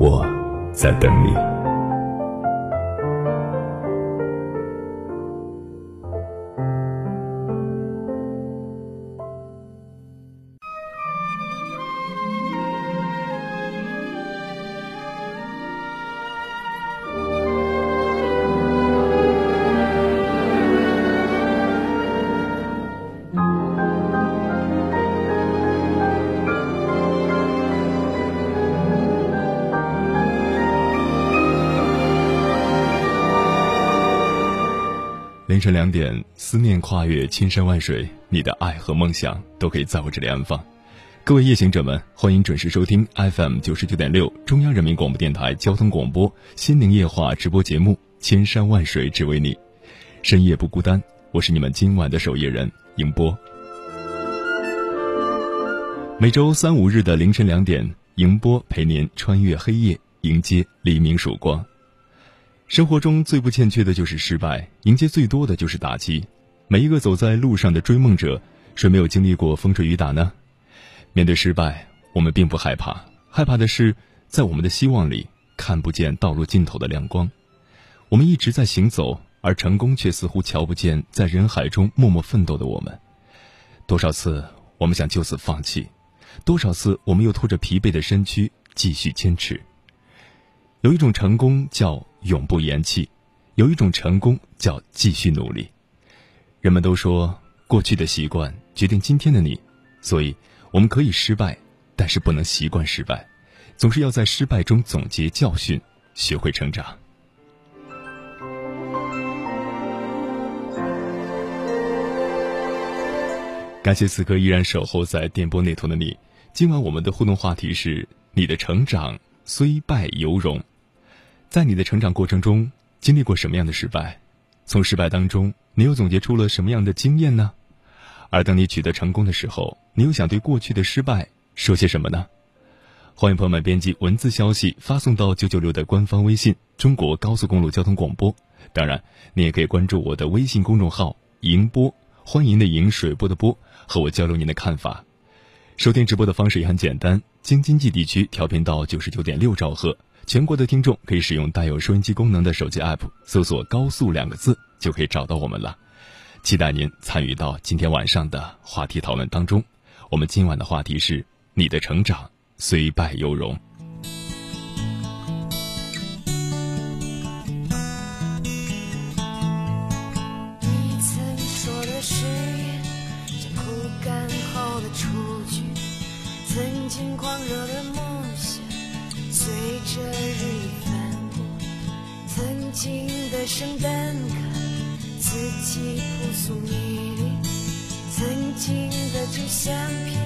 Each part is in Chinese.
我在等你。凌晨两点，思念跨越千山万水，你的爱和梦想都可以在我这里安放。各位夜行者们，欢迎准时收听 FM 九十九点六中央人民广播电台交通广播《心灵夜话》直播节目《千山万水只为你》，深夜不孤单。我是你们今晚的守夜人迎波。每周三五日的凌晨两点，迎波陪您穿越黑夜，迎接黎明曙光。生活中最不欠缺的就是失败，迎接最多的就是打击。每一个走在路上的追梦者，谁没有经历过风吹雨打呢？面对失败，我们并不害怕，害怕的是在我们的希望里看不见道路尽头的亮光。我们一直在行走，而成功却似乎瞧不见在人海中默默奋斗的我们。多少次我们想就此放弃，多少次我们又拖着疲惫的身躯继续坚持。有一种成功叫永不言弃，有一种成功叫继续努力。人们都说过去的习惯决定今天的你，所以我们可以失败，但是不能习惯失败，总是要在失败中总结教训，学会成长。感谢此刻依然守候在电波那头的你。今晚我们的互动话题是：你的成长虽败犹荣。在你的成长过程中，经历过什么样的失败？从失败当中，你又总结出了什么样的经验呢？而当你取得成功的时候，你又想对过去的失败说些什么呢？欢迎朋友们编辑文字消息发送到九九六的官方微信“中国高速公路交通广播”。当然，你也可以关注我的微信公众号“迎波”，欢迎的迎水波的波，和我交流您的看法。收听直播的方式也很简单，京津冀地区调频到九十九点六兆赫。全国的听众可以使用带有收音机功能的手机 app，搜索“高速”两个字，就可以找到我们了。期待您参与到今天晚上的话题讨论当中。我们今晚的话题是：你的成长虽败犹荣。曾经的圣诞卡，字迹朴素迷离；曾经的旧相片，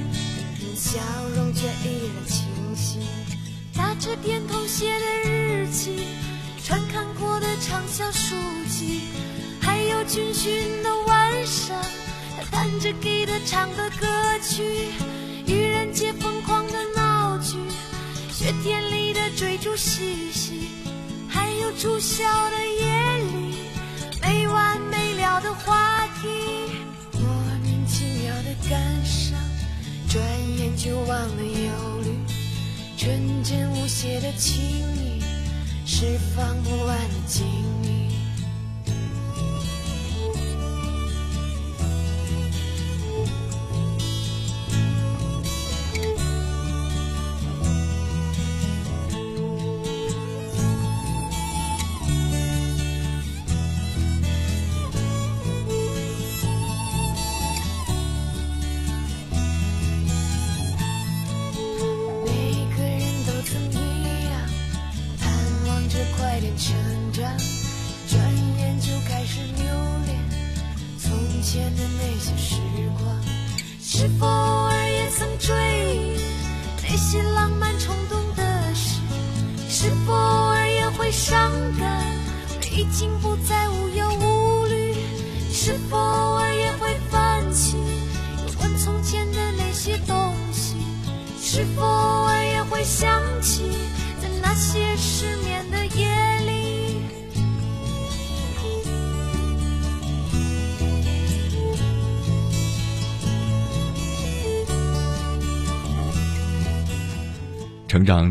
笑容却依然清晰。打着点头写的日记，传看过的畅销书籍，还有军训的晚上，他弹着吉他唱的歌曲，愚人节疯狂的闹剧。雪天里的追逐嬉戏，没有住校的夜里没完没了的话题，莫名其妙的感伤，转眼就忘了忧虑，纯真无邪的情谊，释放不完的精力。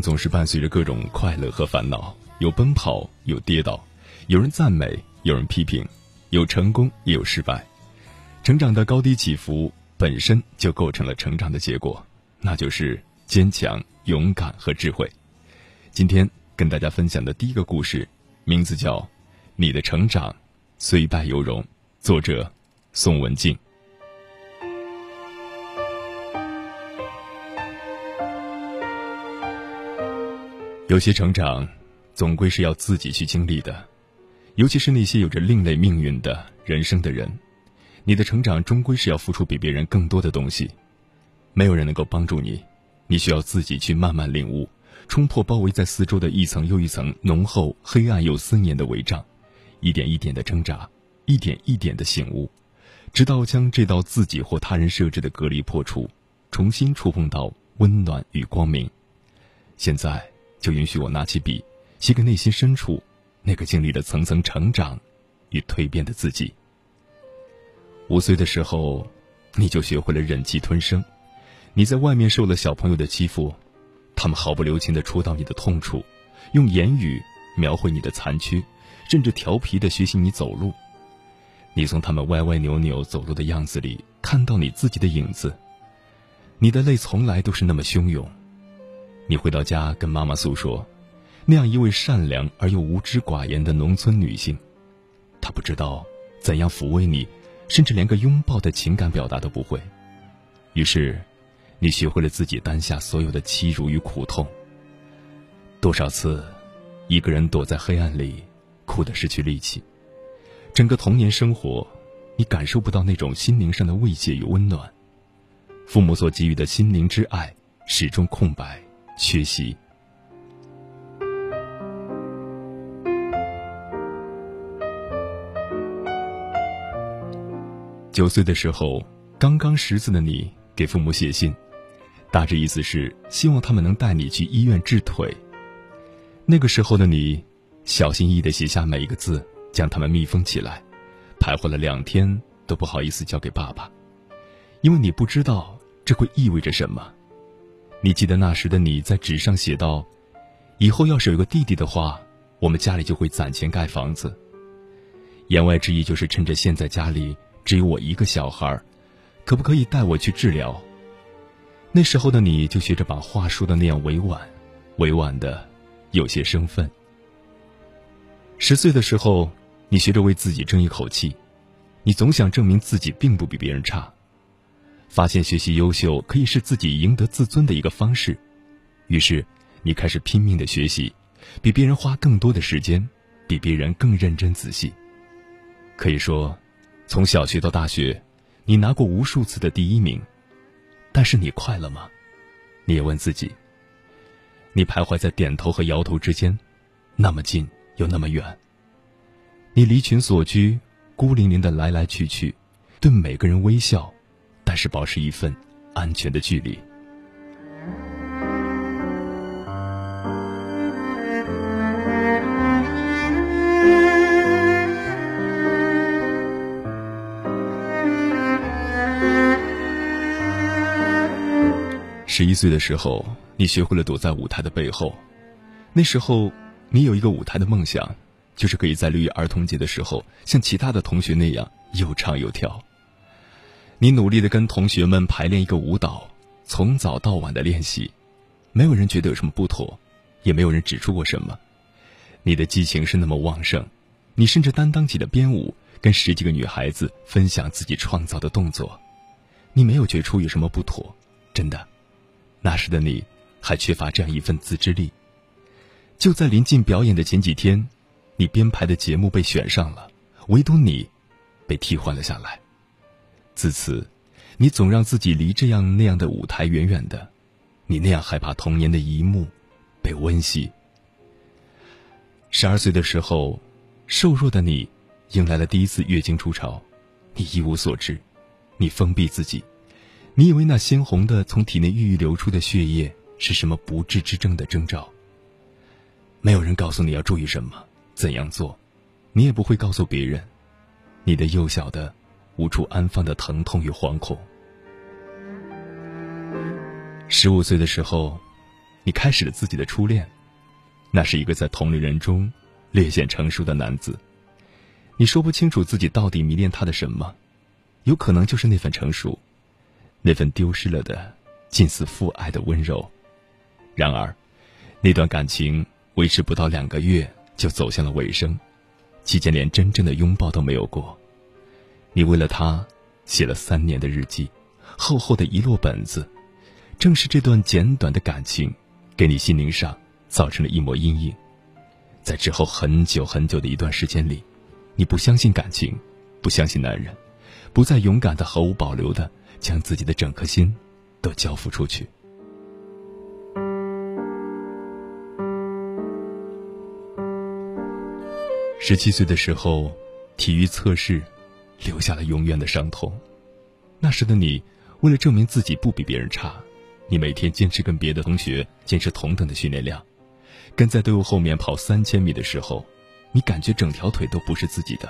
总是伴随着各种快乐和烦恼，有奔跑，有跌倒，有人赞美，有人批评，有成功，也有失败。成长的高低起伏本身就构成了成长的结果，那就是坚强、勇敢和智慧。今天跟大家分享的第一个故事，名字叫《你的成长虽败犹荣》，作者宋文静。有些成长，总归是要自己去经历的，尤其是那些有着另类命运的人生的人，你的成长终归是要付出比别人更多的东西，没有人能够帮助你，你需要自己去慢慢领悟，冲破包围在四周的一层又一层浓厚、黑暗又森严的围障，一点一点的挣扎，一点一点的醒悟，直到将这道自己或他人设置的隔离破除，重新触碰到温暖与光明。现在。就允许我拿起笔，写给内心深处那个经历了层层成长与蜕变的自己。五岁的时候，你就学会了忍气吞声。你在外面受了小朋友的欺负，他们毫不留情的戳到你的痛处，用言语描绘你的残缺，甚至调皮的学习你走路。你从他们歪歪扭扭走路的样子里看到你自己的影子。你的泪从来都是那么汹涌。你回到家跟妈妈诉说，那样一位善良而又无知寡言的农村女性，她不知道怎样抚慰你，甚至连个拥抱的情感表达都不会。于是，你学会了自己担下所有的欺辱与苦痛。多少次，一个人躲在黑暗里，哭得失去力气。整个童年生活，你感受不到那种心灵上的慰藉与温暖，父母所给予的心灵之爱始终空白。缺席。九岁的时候，刚刚识字的你给父母写信，大致意思是希望他们能带你去医院治腿。那个时候的你，小心翼翼的写下每一个字，将它们密封起来，徘徊了两天都不好意思交给爸爸，因为你不知道这会意味着什么。你记得那时的你在纸上写道：“以后要是有个弟弟的话，我们家里就会攒钱盖房子。”言外之意就是趁着现在家里只有我一个小孩，可不可以带我去治疗？那时候的你就学着把话说的那样委婉，委婉的有些生分。十岁的时候，你学着为自己争一口气，你总想证明自己并不比别人差。发现学习优秀可以是自己赢得自尊的一个方式，于是你开始拼命的学习，比别人花更多的时间，比别人更认真仔细。可以说，从小学到大学，你拿过无数次的第一名，但是你快乐吗？你也问自己。你徘徊在点头和摇头之间，那么近又那么远。你离群所居，孤零零的来来去去，对每个人微笑。但是保持一份安全的距离。十一岁的时候，你学会了躲在舞台的背后。那时候，你有一个舞台的梦想，就是可以在六一儿童节的时候，像其他的同学那样又唱又跳。你努力的跟同学们排练一个舞蹈，从早到晚的练习，没有人觉得有什么不妥，也没有人指出过什么。你的激情是那么旺盛，你甚至担当起了编舞，跟十几个女孩子分享自己创造的动作。你没有觉出有什么不妥，真的。那时的你，还缺乏这样一份自制力。就在临近表演的前几天，你编排的节目被选上了，唯独你，被替换了下来。自此，你总让自己离这样那样的舞台远远的，你那样害怕童年的一幕被温习。十二岁的时候，瘦弱的你迎来了第一次月经初潮，你一无所知，你封闭自己，你以为那鲜红的从体内郁郁流出的血液是什么不治之症的征兆。没有人告诉你要注意什么，怎样做，你也不会告诉别人，你的幼小的。无处安放的疼痛与惶恐。十五岁的时候，你开始了自己的初恋，那是一个在同龄人中略显成熟的男子。你说不清楚自己到底迷恋他的什么，有可能就是那份成熟，那份丢失了的近似父爱的温柔。然而，那段感情维持不到两个月就走向了尾声，期间连真正的拥抱都没有过。你为了他，写了三年的日记，厚厚的一摞本子，正是这段简短的感情，给你心灵上造成了一抹阴影。在之后很久很久的一段时间里，你不相信感情，不相信男人，不再勇敢的、毫无保留的将自己的整颗心都交付出去。十七岁的时候，体育测试。留下了永远的伤痛。那时的你，为了证明自己不比别人差，你每天坚持跟别的同学坚持同等的训练量。跟在队伍后面跑三千米的时候，你感觉整条腿都不是自己的。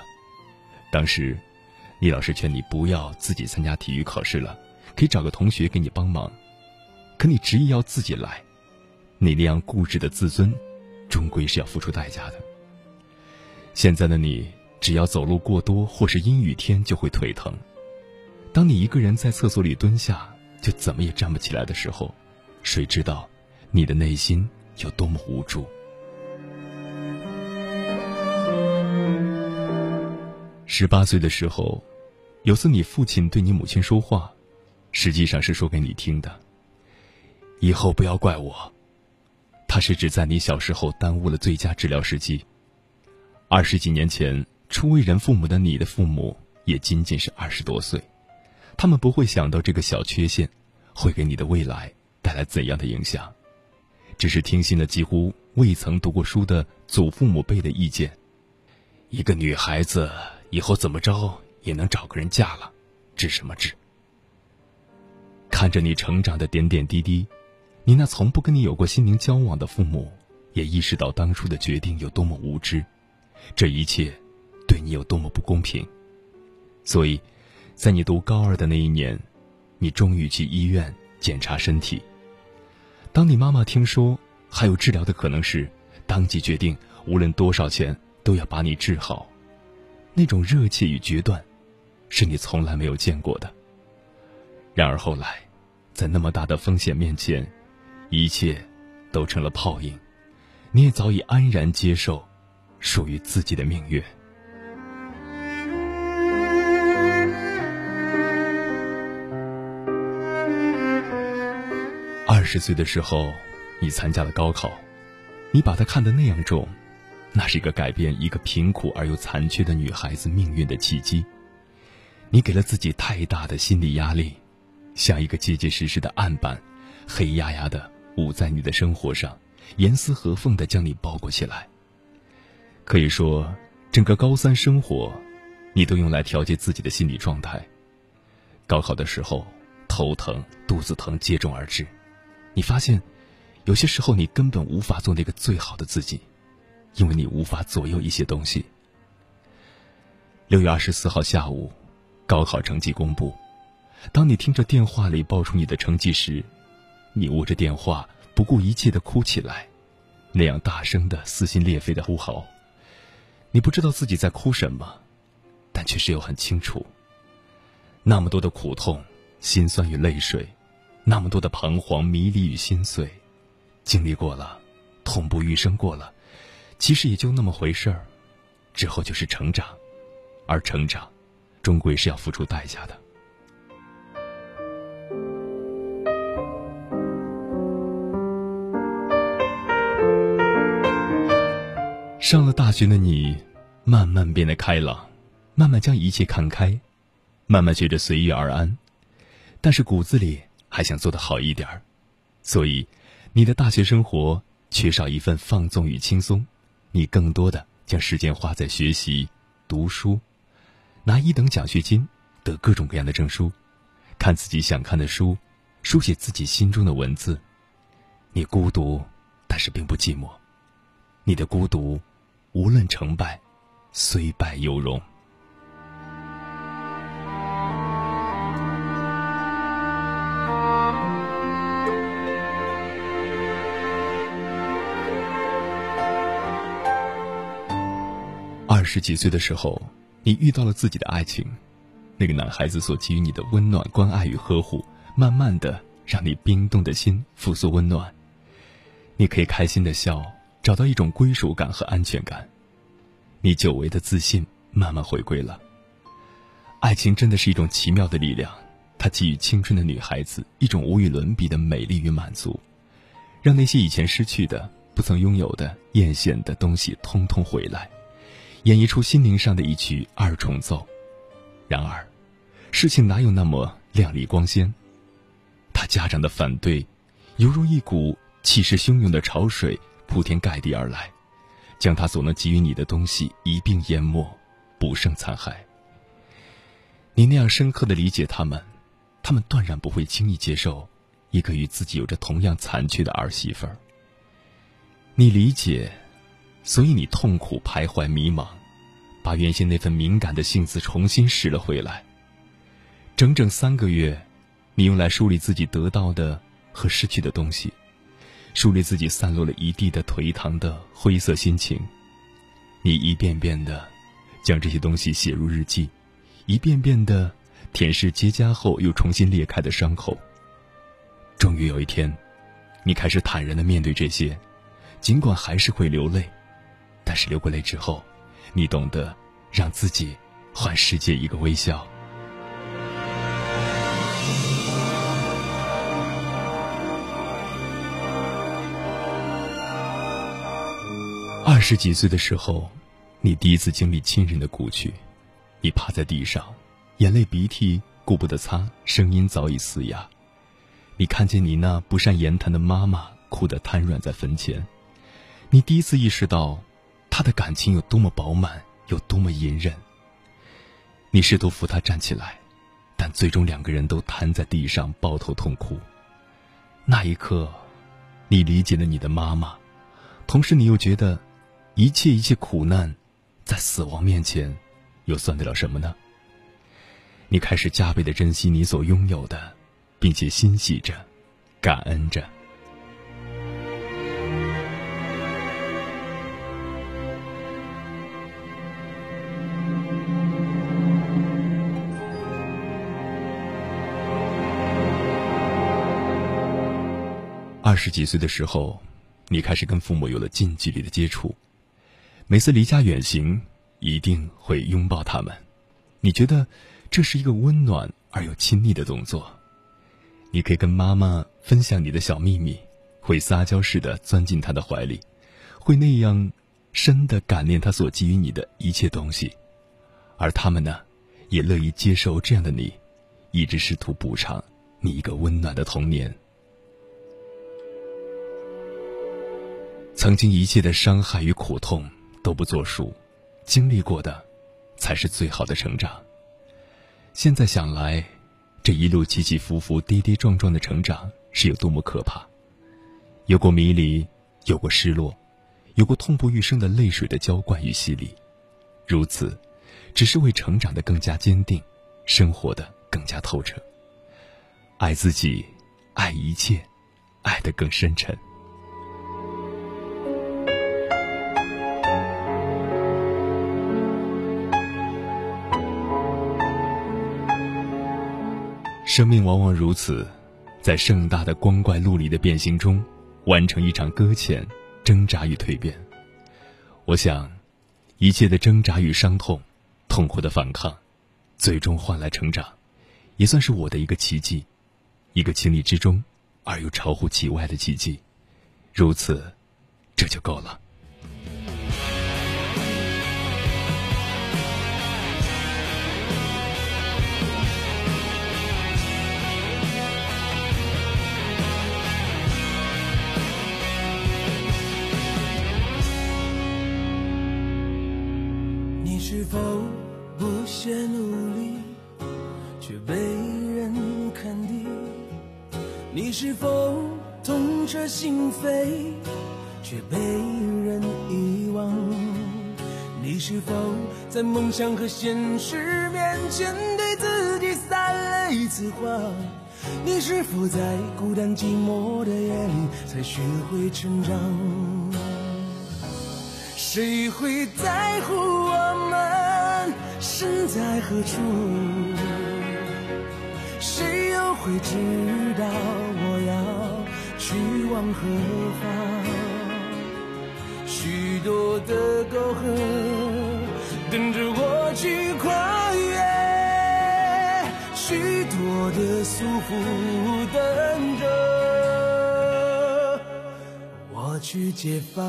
当时，李老师劝你不要自己参加体育考试了，可以找个同学给你帮忙。可你执意要自己来，你那样固执的自尊，终归是要付出代价的。现在的你。只要走路过多，或是阴雨天就会腿疼。当你一个人在厕所里蹲下，就怎么也站不起来的时候，谁知道你的内心有多么无助？十八岁的时候，有次你父亲对你母亲说话，实际上是说给你听的。以后不要怪我，他是指在你小时候耽误了最佳治疗时机。二十几年前。初为人父母的你的父母也仅仅是二十多岁，他们不会想到这个小缺陷会给你的未来带来怎样的影响，只是听信了几乎未曾读过书的祖父母辈的意见。一个女孩子以后怎么着也能找个人嫁了，治什么治？看着你成长的点点滴滴，你那从不跟你有过心灵交往的父母也意识到当初的决定有多么无知，这一切。对你有多么不公平，所以，在你读高二的那一年，你终于去医院检查身体。当你妈妈听说还有治疗的可能时，当即决定无论多少钱都要把你治好。那种热切与决断，是你从来没有见过的。然而后来，在那么大的风险面前，一切都成了泡影，你也早已安然接受属于自己的命运。二十岁的时候，你参加了高考，你把它看得那样重，那是一个改变一个贫苦而又残缺的女孩子命运的契机。你给了自己太大的心理压力，像一个结结实实的案板，黑压压的捂在你的生活上，严丝合缝的将你包裹起来。可以说，整个高三生活，你都用来调节自己的心理状态。高考的时候，头疼、肚子疼接踵而至。你发现，有些时候你根本无法做那个最好的自己，因为你无法左右一些东西。六月二十四号下午，高考成绩公布。当你听着电话里报出你的成绩时，你握着电话不顾一切的哭起来，那样大声的撕心裂肺的呼嚎。你不知道自己在哭什么，但却是又很清楚，那么多的苦痛、心酸与泪水。那么多的彷徨、迷离与心碎，经历过了，痛不欲生过了，其实也就那么回事儿。之后就是成长，而成长，终归是要付出代价的。上了大学的你，慢慢变得开朗，慢慢将一切看开，慢慢学着随遇而安。但是骨子里还想做得好一点儿，所以你的大学生活缺少一份放纵与轻松，你更多的将时间花在学习、读书，拿一等奖学金，得各种各样的证书，看自己想看的书，书写自己心中的文字。你孤独，但是并不寂寞。你的孤独，无论成败，虽败犹荣。二十几岁的时候，你遇到了自己的爱情，那个男孩子所给予你的温暖、关爱与呵护，慢慢的让你冰冻的心复苏温暖。你可以开心的笑，找到一种归属感和安全感，你久违的自信慢慢回归了。爱情真的是一种奇妙的力量，它给予青春的女孩子一种无与伦比的美丽与满足，让那些以前失去的、不曾拥有的、艳羡的东西通通回来。演绎出心灵上的一曲二重奏，然而，事情哪有那么亮丽光鲜？他家长的反对，犹如一股气势汹涌的潮水铺天盖地而来，将他所能给予你的东西一并淹没，不胜残骸。你那样深刻的理解他们，他们断然不会轻易接受一个与自己有着同样残缺的儿媳妇儿。你理解。所以你痛苦、徘徊、迷茫，把原先那份敏感的性子重新拾了回来。整整三个月，你用来梳理自己得到的和失去的东西，梳理自己散落了一地的颓唐的灰色心情。你一遍遍的将这些东西写入日记，一遍遍的舔舐结痂后又重新裂开的伤口。终于有一天，你开始坦然的面对这些，尽管还是会流泪。但是流过泪之后，你懂得让自己还世界一个微笑。二十几岁的时候，你第一次经历亲人的故去，你趴在地上，眼泪鼻涕顾不得擦，声音早已嘶哑。你看见你那不善言谈的妈妈哭得瘫软在坟前，你第一次意识到。他的感情有多么饱满，有多么隐忍。你试图扶他站起来，但最终两个人都瘫在地上抱头痛哭。那一刻，你理解了你的妈妈，同时你又觉得，一切一切苦难，在死亡面前，又算得了什么呢？你开始加倍的珍惜你所拥有的，并且欣喜着，感恩着。二十几岁的时候，你开始跟父母有了近距离的接触。每次离家远行，一定会拥抱他们。你觉得这是一个温暖而又亲昵的动作。你可以跟妈妈分享你的小秘密，会撒娇似的钻进她的怀里，会那样深的感念她所给予你的一切东西。而他们呢，也乐意接受这样的你，一直试图补偿你一个温暖的童年。曾经一切的伤害与苦痛都不作数，经历过的，才是最好的成长。现在想来，这一路起起伏伏、跌跌撞撞的成长是有多么可怕。有过迷离，有过失落，有过痛不欲生的泪水的浇灌与洗礼，如此，只是为成长的更加坚定，生活的更加透彻。爱自己，爱一切，爱得更深沉。生命往往如此，在盛大的光怪陆离的变形中，完成一场搁浅、挣扎与蜕变。我想，一切的挣扎与伤痛、痛苦的反抗，最终换来成长，也算是我的一个奇迹，一个情理之中而又超乎其外的奇迹。如此，这就够了。否不懈努力，却被人看低。你是否痛彻心扉，却被人遗忘？你是否在梦想和现实面前对自己撒了一次谎？你是否在孤单寂寞的夜里才学会成长？谁会在乎我们身在何处？谁又会知道我要去往何方？许多的沟壑等着我去跨越，许多的束缚等着我去解放。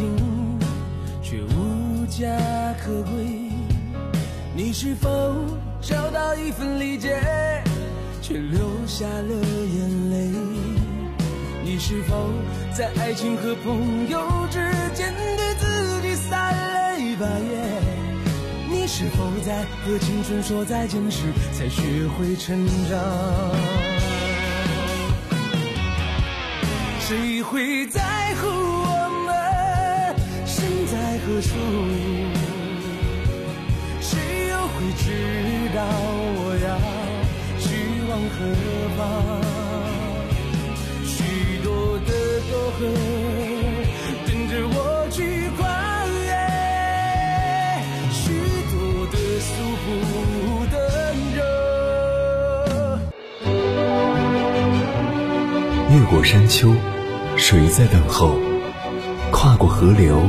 乡背井，却无家可归？你是否找到一份理解，却流下了眼泪？你是否在爱情和朋友之间对自己撒了一把盐？你是否在和青春说再见时才学会成长？谁会在乎何处？谁又会知道我要去往何方？许多的沟壑等着我去跨越，许多的束缚等着。越过山丘。谁在等候？跨过河流，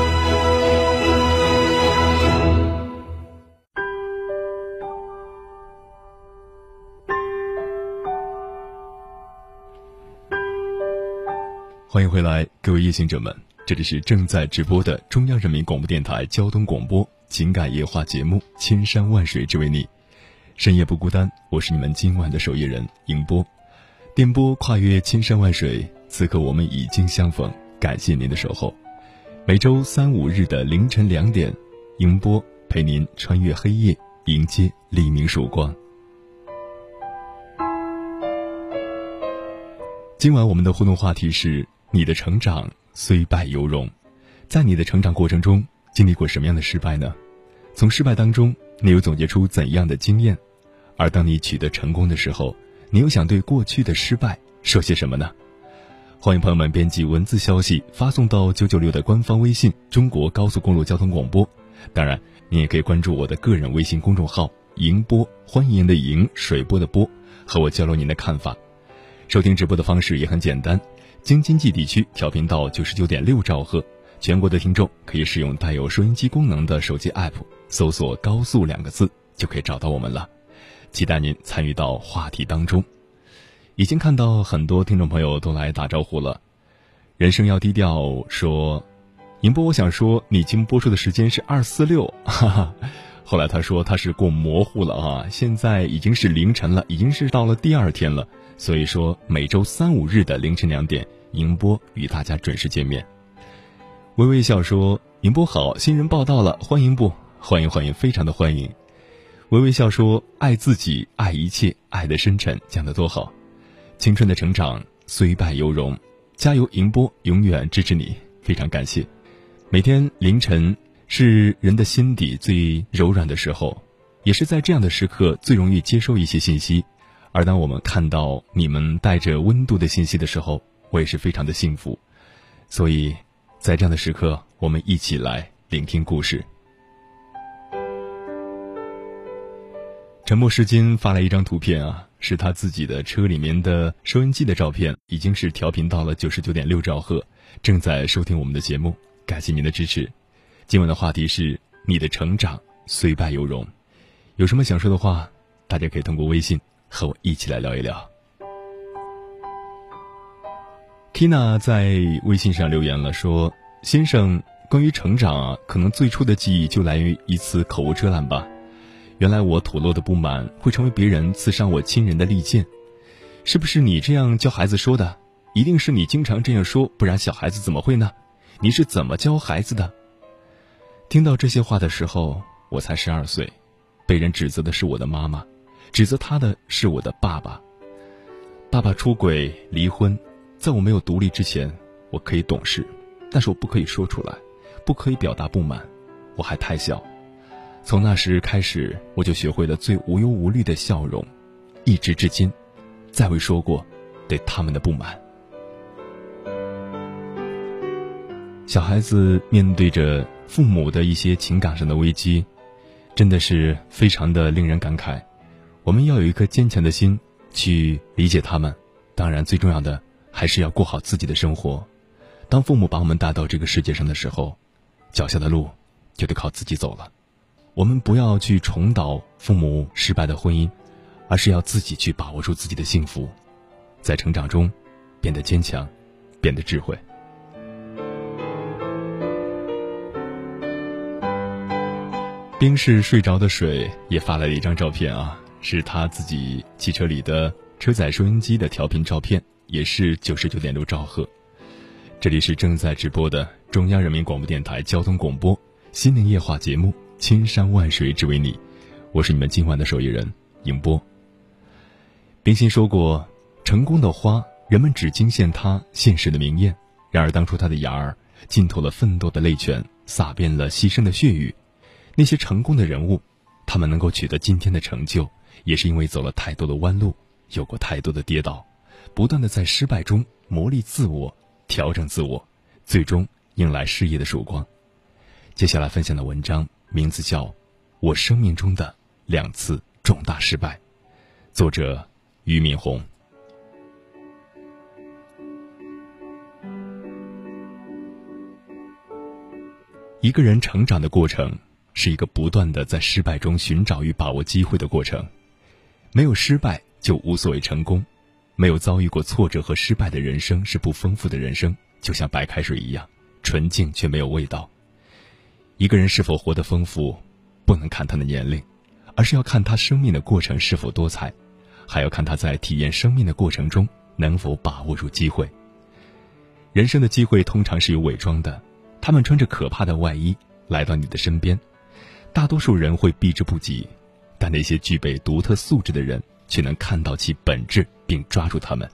欢迎回来，各位夜行者们，这里是正在直播的中央人民广播电台交通广播情感夜话节目《千山万水只为你》，深夜不孤单，我是你们今晚的守夜人迎波，电波跨越千山万水，此刻我们已经相逢，感谢您的守候。每周三五日的凌晨两点，迎波陪您穿越黑夜，迎接黎明曙光。今晚我们的互动话题是。你的成长虽败犹荣，在你的成长过程中经历过什么样的失败呢？从失败当中，你又总结出怎样的经验？而当你取得成功的时候，你又想对过去的失败说些什么呢？欢迎朋友们编辑文字消息发送到九九六的官方微信“中国高速公路交通广播”。当然，你也可以关注我的个人微信公众号“迎波”，欢迎的迎，水波的波，和我交流您的看法。收听直播的方式也很简单。京津冀地区调频到九十九点六兆赫，全国的听众可以使用带有收音机功能的手机 app，搜索“高速”两个字就可以找到我们了。期待您参与到话题当中。已经看到很多听众朋友都来打招呼了。人生要低调，说，宁波，我想说，你今播出的时间是二四六，哈哈。后来他说他是过模糊了啊，现在已经是凌晨了，已经是到了第二天了。所以说，每周三五日的凌晨两点，迎波与大家准时见面。微微笑说：“迎波好，新人报道了，欢迎不？欢迎欢迎，非常的欢迎。”微微笑说：“爱自己，爱一切，爱的深沉，讲得多好。青春的成长虽败犹荣，加油！迎波永远支持你，非常感谢。每天凌晨是人的心底最柔软的时候，也是在这样的时刻最容易接收一些信息。”而当我们看到你们带着温度的信息的时候，我也是非常的幸福。所以，在这样的时刻，我们一起来聆听故事。沉默是金发来一张图片啊，是他自己的车里面的收音机的照片，已经是调频到了九十九点六兆赫，正在收听我们的节目。感谢您的支持。今晚的话题是你的成长虽败犹荣，有什么想说的话，大家可以通过微信和我一起来聊一聊。Kina 在微信上留言了，说：“先生，关于成长啊，可能最初的记忆就来源于一次口无遮拦吧。原来我吐露的不满会成为别人刺伤我亲人的利剑，是不是你这样教孩子说的？一定是你经常这样说，不然小孩子怎么会呢？你是怎么教孩子的？”听到这些话的时候，我才十二岁，被人指责的是我的妈妈，指责他的是我的爸爸。爸爸出轨离婚。在我没有独立之前，我可以懂事，但是我不可以说出来，不可以表达不满，我还太小。从那时开始，我就学会了最无忧无虑的笑容，一直至今，再未说过对他们的不满。小孩子面对着父母的一些情感上的危机，真的是非常的令人感慨。我们要有一颗坚强的心去理解他们，当然最重要的。还是要过好自己的生活。当父母把我们带到这个世界上的时候，脚下的路就得靠自己走了。我们不要去重蹈父母失败的婚姻，而是要自己去把握住自己的幸福，在成长中变得坚强，变得智慧。冰是睡着的水也发来了一张照片啊，是他自己汽车里的车载收音机的调频照片。也是九十九点六兆赫，这里是正在直播的中央人民广播电台交通广播心灵夜话节目《千山万水只为你》，我是你们今晚的守夜人迎波。冰心说过：“成功的花，人们只惊羡它现实的明艳；然而当初它的芽儿浸透了奋斗的泪泉，洒遍了牺牲的血雨。那些成功的人物，他们能够取得今天的成就，也是因为走了太多的弯路，有过太多的跌倒。”不断的在失败中磨砺自我，调整自我，最终迎来事业的曙光。接下来分享的文章名字叫《我生命中的两次重大失败》，作者俞敏洪。一个人成长的过程，是一个不断的在失败中寻找与把握机会的过程。没有失败，就无所谓成功。没有遭遇过挫折和失败的人生是不丰富的人生，就像白开水一样，纯净却没有味道。一个人是否活得丰富，不能看他的年龄，而是要看他生命的过程是否多彩，还要看他在体验生命的过程中能否把握住机会。人生的机会通常是有伪装的，他们穿着可怕的外衣来到你的身边，大多数人会避之不及，但那些具备独特素质的人。却能看到其本质并抓住他们。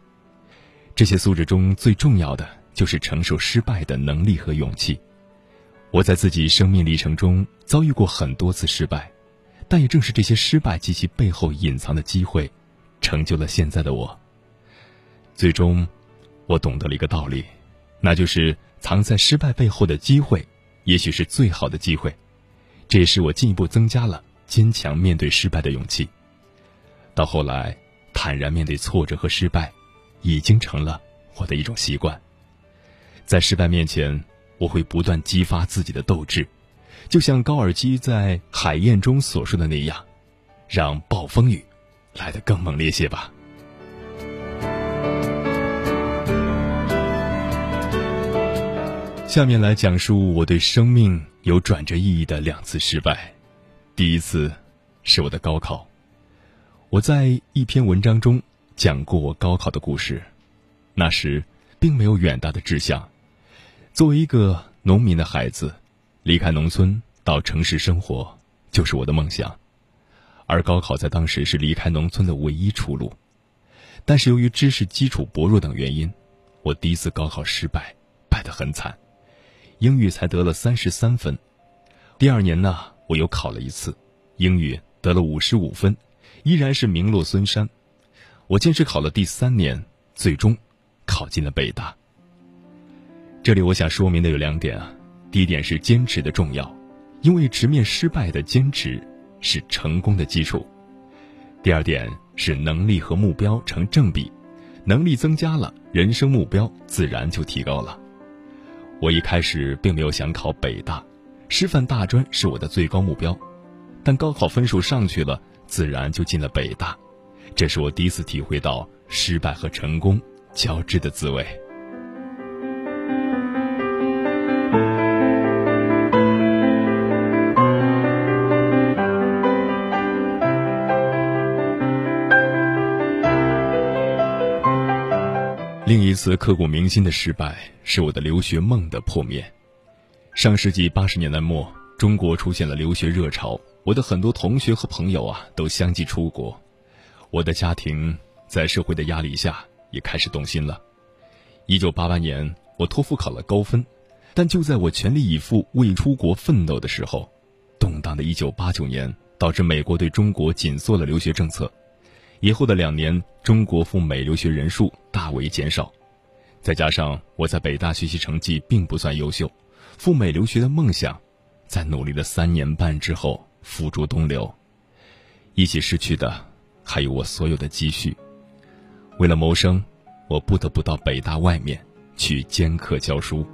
这些素质中最重要的就是承受失败的能力和勇气。我在自己生命历程中遭遇过很多次失败，但也正是这些失败及其背后隐藏的机会，成就了现在的我。最终，我懂得了一个道理，那就是藏在失败背后的机会，也许是最好的机会。这也使我进一步增加了坚强面对失败的勇气。到后来，坦然面对挫折和失败，已经成了我的一种习惯。在失败面前，我会不断激发自己的斗志，就像高尔基在《海燕》中所说的那样，让暴风雨来得更猛烈些吧。下面来讲述我对生命有转折意义的两次失败。第一次，是我的高考。我在一篇文章中讲过我高考的故事，那时并没有远大的志向。作为一个农民的孩子，离开农村到城市生活就是我的梦想，而高考在当时是离开农村的唯一出路。但是由于知识基础薄弱等原因，我第一次高考失败，败得很惨，英语才得了三十三分。第二年呢，我又考了一次，英语得了五十五分。依然是名落孙山，我坚持考了第三年，最终考进了北大。这里我想说明的有两点啊，第一点是坚持的重要，因为直面失败的坚持是成功的基础；第二点是能力和目标成正比，能力增加了，人生目标自然就提高了。我一开始并没有想考北大，师范大专是我的最高目标，但高考分数上去了，自然就进了北大。这是我第一次体会到失败和成功交织的滋味。另一次刻骨铭心的失败是我的留学梦的破灭。上世纪八十年代末，中国出现了留学热潮，我的很多同学和朋友啊都相继出国，我的家庭在社会的压力下也开始动心了。一九八八年，我托福考了高分，但就在我全力以赴为出国奋斗的时候，动荡的一九八九年导致美国对中国紧缩了留学政策。以后的两年，中国赴美留学人数大为减少，再加上我在北大学习成绩并不算优秀，赴美留学的梦想，在努力了三年半之后付诸东流。一起失去的，还有我所有的积蓄。为了谋生，我不得不到北大外面去兼课教书。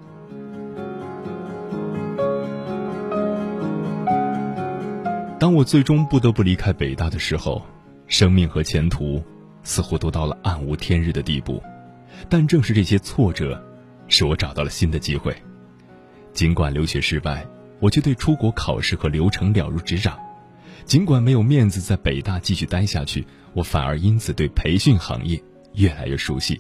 当我最终不得不离开北大的时候。生命和前途似乎都到了暗无天日的地步，但正是这些挫折，使我找到了新的机会。尽管留学失败，我却对出国考试和流程了如指掌；尽管没有面子在北大继续待下去，我反而因此对培训行业越来越熟悉。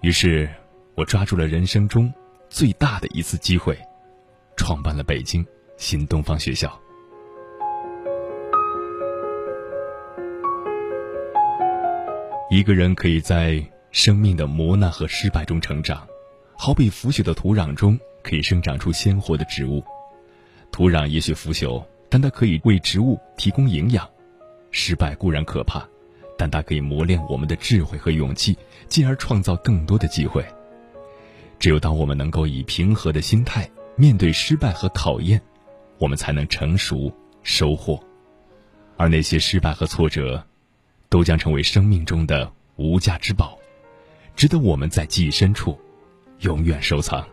于是，我抓住了人生中最大的一次机会，创办了北京新东方学校。一个人可以在生命的磨难和失败中成长，好比腐朽的土壤中可以生长出鲜活的植物。土壤也许腐朽，但它可以为植物提供营养。失败固然可怕，但它可以磨练我们的智慧和勇气，进而创造更多的机会。只有当我们能够以平和的心态面对失败和考验，我们才能成熟收获。而那些失败和挫折。都将成为生命中的无价之宝，值得我们在记忆深处永远收藏。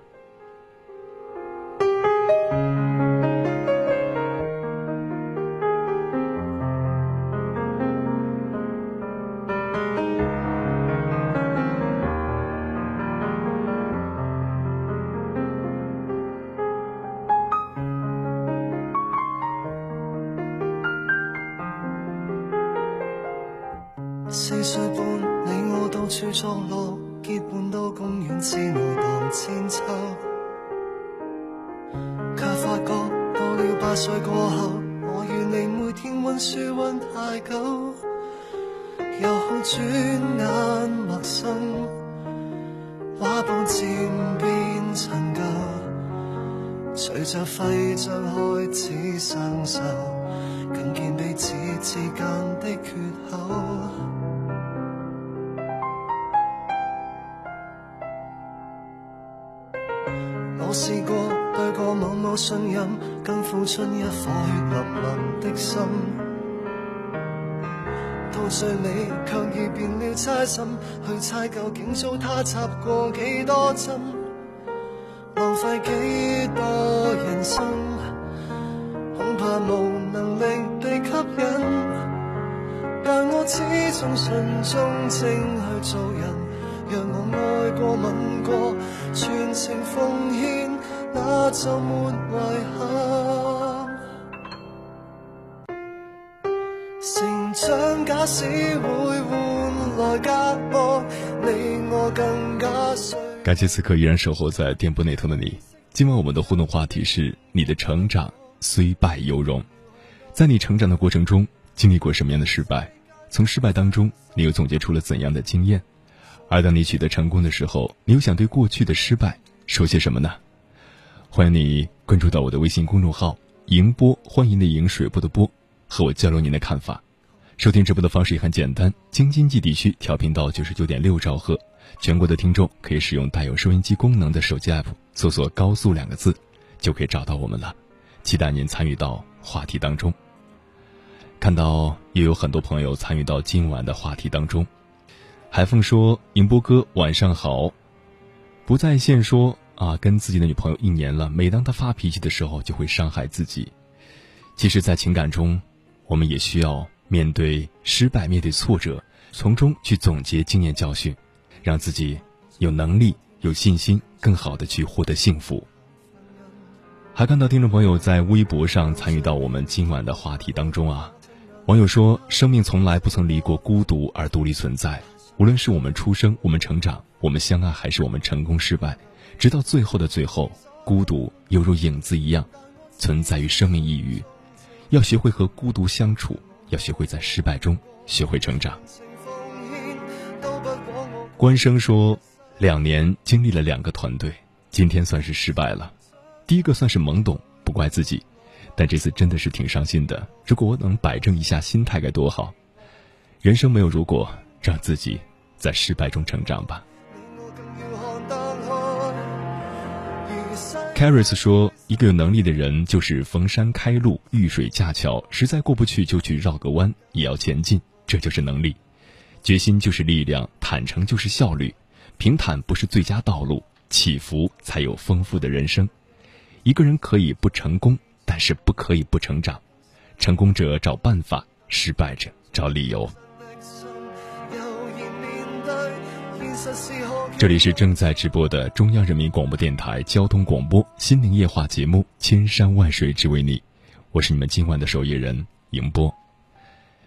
转眼陌生，画布渐变陈旧，随着徽章开始生锈，更见彼此之间的缺口。我试过对过某某信任，更付出一颗血淋淋的心。到最尾却已变了差心，去猜究竟遭他插过几多针，浪费几多人生，恐怕无能力被吸引。但我始终信忠正去做人，若我爱过吻过，全情奉献。那就没遗憾。假使会换来隔膜，你我更加。感谢此刻依然守候在电波那头的你。今晚我们的互动话题是：你的成长虽败犹荣。在你成长的过程中，经历过什么样的失败？从失败当中，你又总结出了怎样的经验？而当你取得成功的时候，你又想对过去的失败说些什么呢？欢迎你关注到我的微信公众号“迎波”，欢迎的迎水波的波，和我交流您的看法。收听直播的方式也很简单，京津冀地区调频到九十九点六兆赫，全国的听众可以使用带有收音机功能的手机 app，搜索“高速”两个字，就可以找到我们了。期待您参与到话题当中。看到也有很多朋友参与到今晚的话题当中。海凤说：“宁波哥，晚上好。”不在线说啊，跟自己的女朋友一年了，每当她发脾气的时候，就会伤害自己。其实，在情感中，我们也需要面对失败，面对挫折，从中去总结经验教训，让自己有能力、有信心，更好的去获得幸福。还看到听众朋友在微博上参与到我们今晚的话题当中啊。网友说：“生命从来不曾离过孤独而独立存在。无论是我们出生、我们成长、我们相爱，还是我们成功失败，直到最后的最后，孤独犹如影子一样，存在于生命一隅。要学会和孤独相处，要学会在失败中学会成长。”关生说：“两年经历了两个团队，今天算是失败了。第一个算是懵懂，不怪自己。”但这次真的是挺伤心的。如果我能摆正一下心态，该多好！人生没有如果，让自己在失败中成长吧。Caris 说：“一个有能力的人，就是逢山开路，遇水架桥，实在过不去就去绕个弯，也要前进。这就是能力，决心就是力量，坦诚就是效率。平坦不是最佳道路，起伏才有丰富的人生。一个人可以不成功。”但是不可以不成长，成功者找办法，失败者找理由。这里是正在直播的中央人民广播电台交通广播心灵夜话节目《千山万水只为你》，我是你们今晚的守夜人迎波。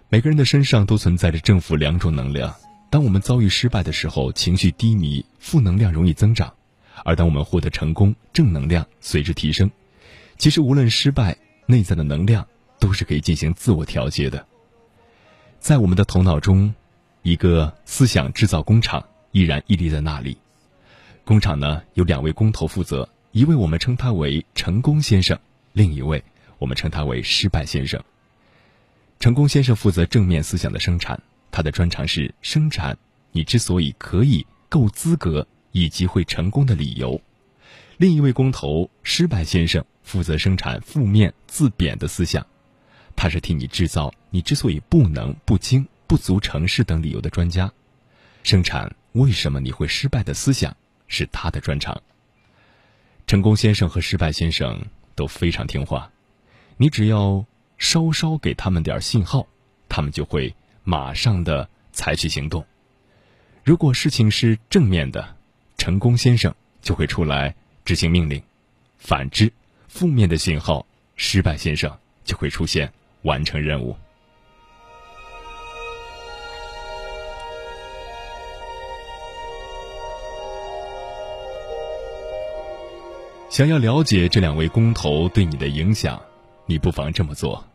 每个人的身上都存在着正负两种能量，当我们遭遇失败的时候，情绪低迷，负能量容易增长；而当我们获得成功，正能量随之提升。其实，无论失败，内在的能量都是可以进行自我调节的。在我们的头脑中，一个思想制造工厂依然屹立在那里。工厂呢，有两位工头负责，一位我们称他为成功先生，另一位我们称他为失败先生。成功先生负责正面思想的生产，他的专长是生产你之所以可以够资格以及会成功的理由。另一位工头失败先生。负责生产负面自贬的思想，他是替你制造你之所以不能、不精、不足成事等理由的专家。生产为什么你会失败的思想是他的专长。成功先生和失败先生都非常听话，你只要稍稍给他们点信号，他们就会马上的采取行动。如果事情是正面的，成功先生就会出来执行命令；反之，负面的信号，失败先生就会出现，完成任务。想要了解这两位工头对你的影响，你不妨这么做：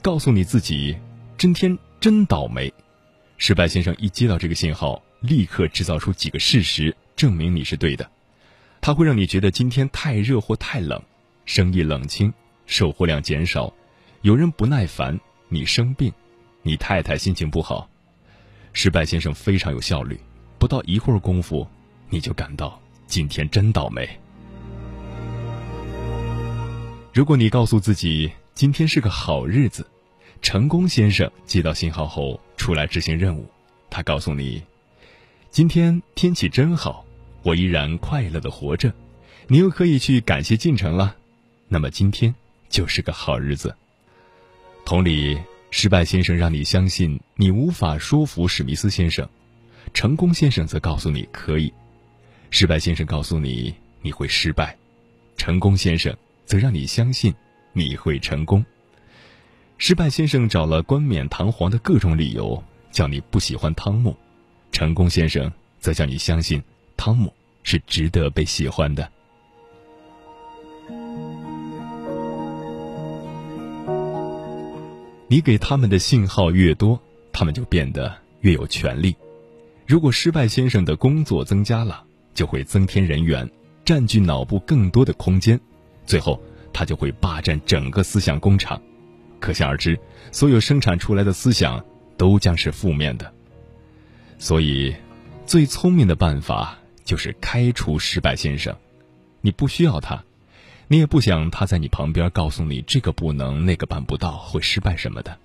告诉你自己，今天真倒霉。失败先生一接到这个信号，立刻制造出几个事实，证明你是对的。他会让你觉得今天太热或太冷。生意冷清，售货量减少，有人不耐烦，你生病，你太太心情不好，失败先生非常有效率，不到一会儿功夫，你就感到今天真倒霉。如果你告诉自己今天是个好日子，成功先生接到信号后出来执行任务，他告诉你，今天天气真好，我依然快乐的活着，你又可以去感谢进程了。那么今天就是个好日子。同理，失败先生让你相信你无法说服史密斯先生，成功先生则告诉你可以。失败先生告诉你你会失败，成功先生则让你相信你会成功。失败先生找了冠冕堂皇的各种理由，叫你不喜欢汤姆；成功先生则叫你相信汤姆是值得被喜欢的。你给他们的信号越多，他们就变得越有权利。如果失败先生的工作增加了，就会增添人员，占据脑部更多的空间，最后他就会霸占整个思想工厂。可想而知，所有生产出来的思想都将是负面的。所以，最聪明的办法就是开除失败先生。你不需要他，你也不想他在你旁边告诉你这个不能、那个办不到、会失败什么的。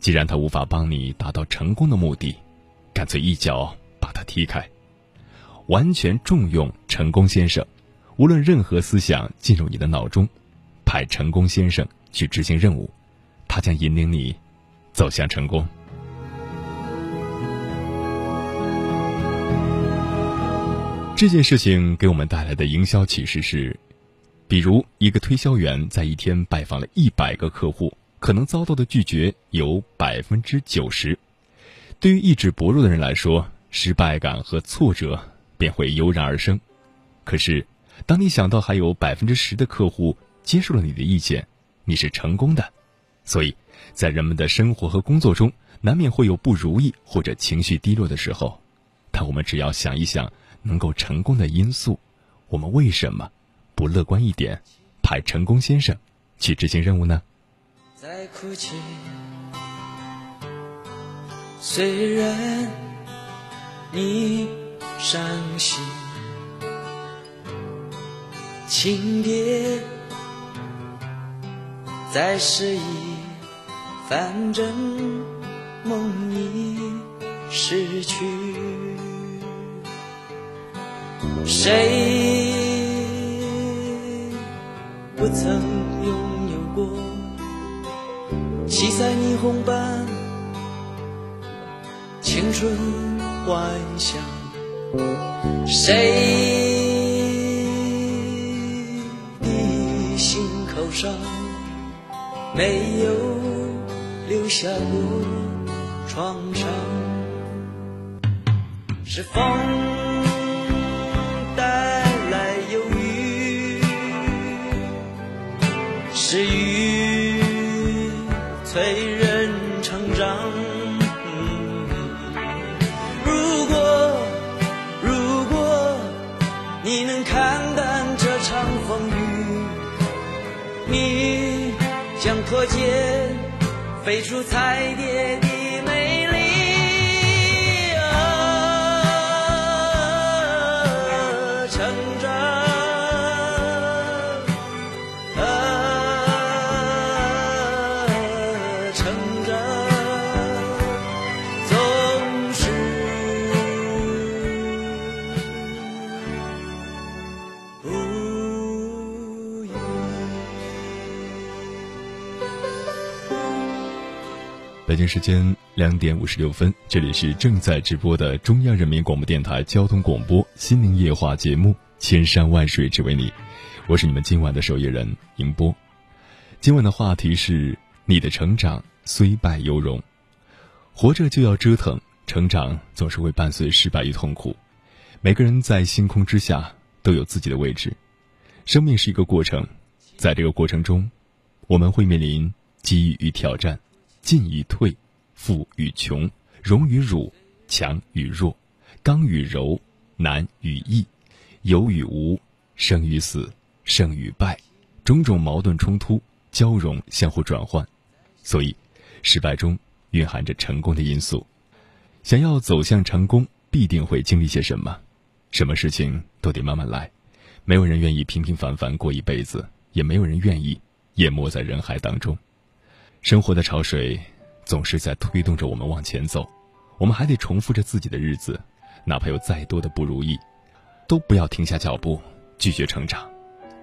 既然他无法帮你达到成功的目的，干脆一脚把他踢开，完全重用成功先生。无论任何思想进入你的脑中，派成功先生去执行任务，他将引领你走向成功。这件事情给我们带来的营销启示是：比如一个推销员在一天拜访了一百个客户，可能遭到的拒绝有百分之九十。对于意志薄弱的人来说，失败感和挫折便会油然而生。可是，当你想到还有百分之十的客户接受了你的意见，你是成功的。所以，在人们的生活和工作中，难免会有不如意或者情绪低落的时候，但我们只要想一想。能够成功的因素，我们为什么不乐观一点，派成功先生去执行任务呢？在哭泣，虽然你伤心，请别再失忆，反正梦已失去。谁不曾拥有过七彩霓虹般青春幻想？谁上没有留下过创伤？是风带来忧郁。是雨破茧，飞出彩蝶。北京时间两点五十六分，这里是正在直播的中央人民广播电台交通广播《心灵夜话》节目《千山万水只为你》，我是你们今晚的守夜人迎波。今晚的话题是：你的成长虽败犹荣。活着就要折腾，成长总是会伴随失败与痛苦。每个人在星空之下都有自己的位置。生命是一个过程，在这个过程中，我们会面临机遇与挑战。进与退，富与穷，荣与辱，强与弱，刚与柔，难与易，有与无，生与死，胜与败，种种矛盾冲突交融相互转换，所以，失败中蕴含着成功的因素。想要走向成功，必定会经历些什么？什么事情都得慢慢来，没有人愿意平平凡凡过一辈子，也没有人愿意淹没在人海当中。生活的潮水总是在推动着我们往前走，我们还得重复着自己的日子，哪怕有再多的不如意，都不要停下脚步，拒绝成长。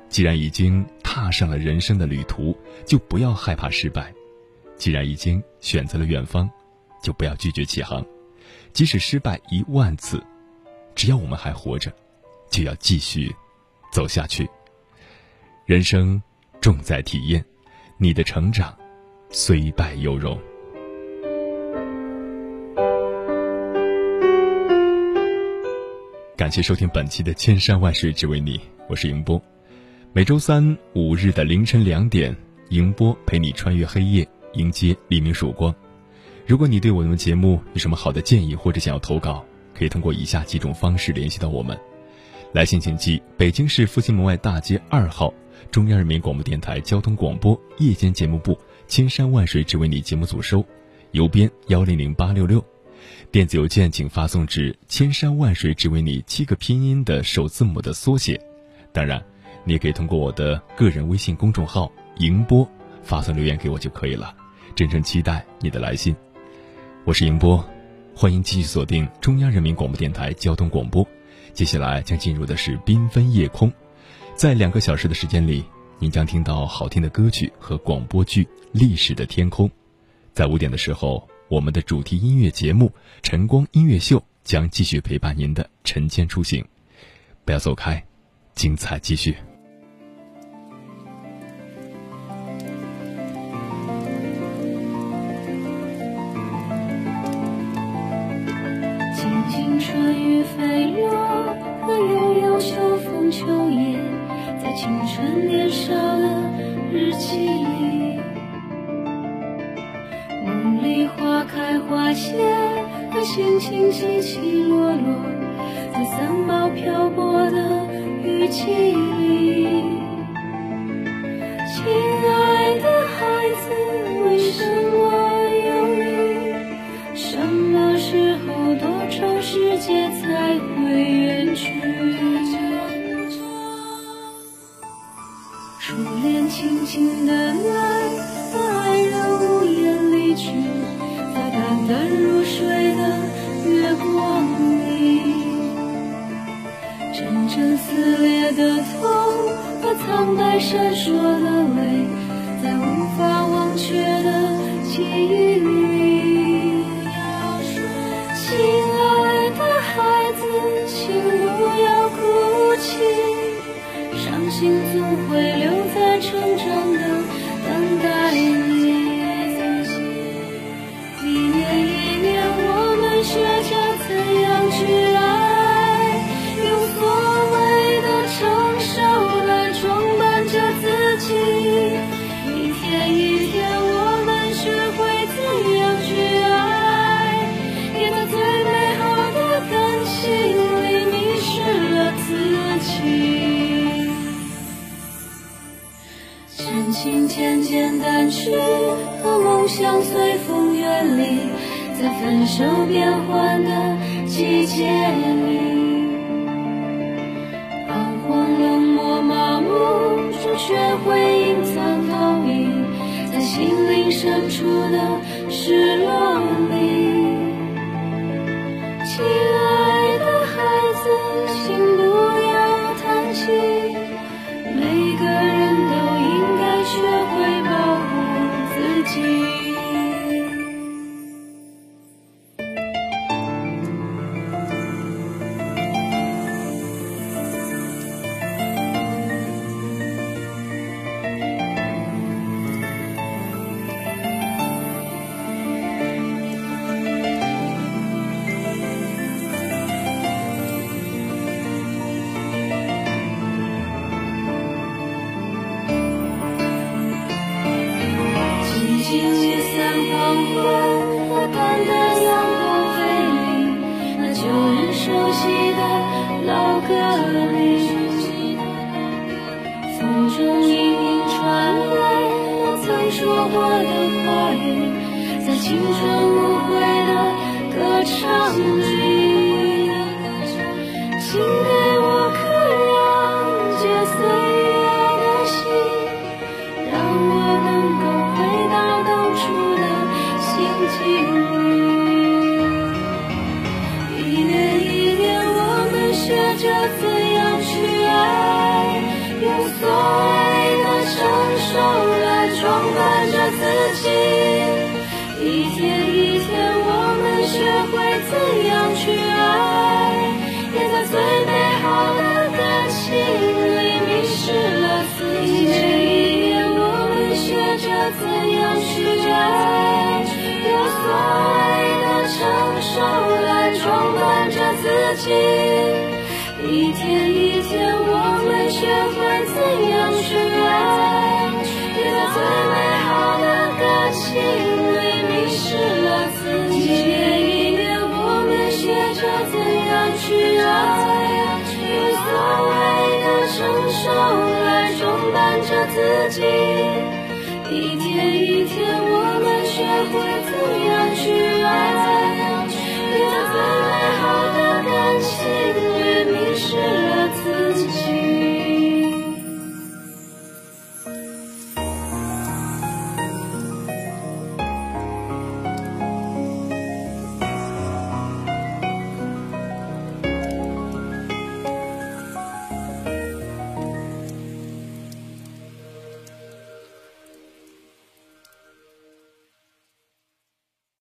既然已经踏上了人生的旅途，就不要害怕失败；既然已经选择了远方，就不要拒绝起航。即使失败一万次，只要我们还活着，就要继续走下去。人生重在体验，你的成长。虽败犹荣。感谢收听本期的《千山万水只为你》，我是迎波。每周三五日的凌晨两点，迎波陪你穿越黑夜，迎接黎明曙光。如果你对我们节目有什么好的建议，或者想要投稿，可以通过以下几种方式联系到我们：来信请寄北京市复兴门外大街二号中央人民广播电台交通广播夜间节目部。千山万水只为你节目组收，邮编幺零零八六六，电子邮件请发送至千山万水只为你七个拼音的首字母的缩写。当然，你也可以通过我的个人微信公众号“迎波”发送留言给我就可以了。真诚期待你的来信。我是迎波，欢迎继续锁定中央人民广播电台交通广播。接下来将进入的是缤纷夜空，在两个小时的时间里，您将听到好听的歌曲和广播剧《历史的天空》。在五点的时候，我们的主题音乐节目《晨光音乐秀》将继续陪伴您的晨间出行。不要走开，精彩继续。轻轻春雨飞落和悠悠秋风秋，青春年少的日记里，梦里花开花谢和心情起起在分手变幻的季节里，一天一天，我们学会怎样去爱，也在最美好的感情里迷失了自己。一年一年，我们学着怎样去爱，用所谓的成熟来装扮着自己。一天一天，我们。学会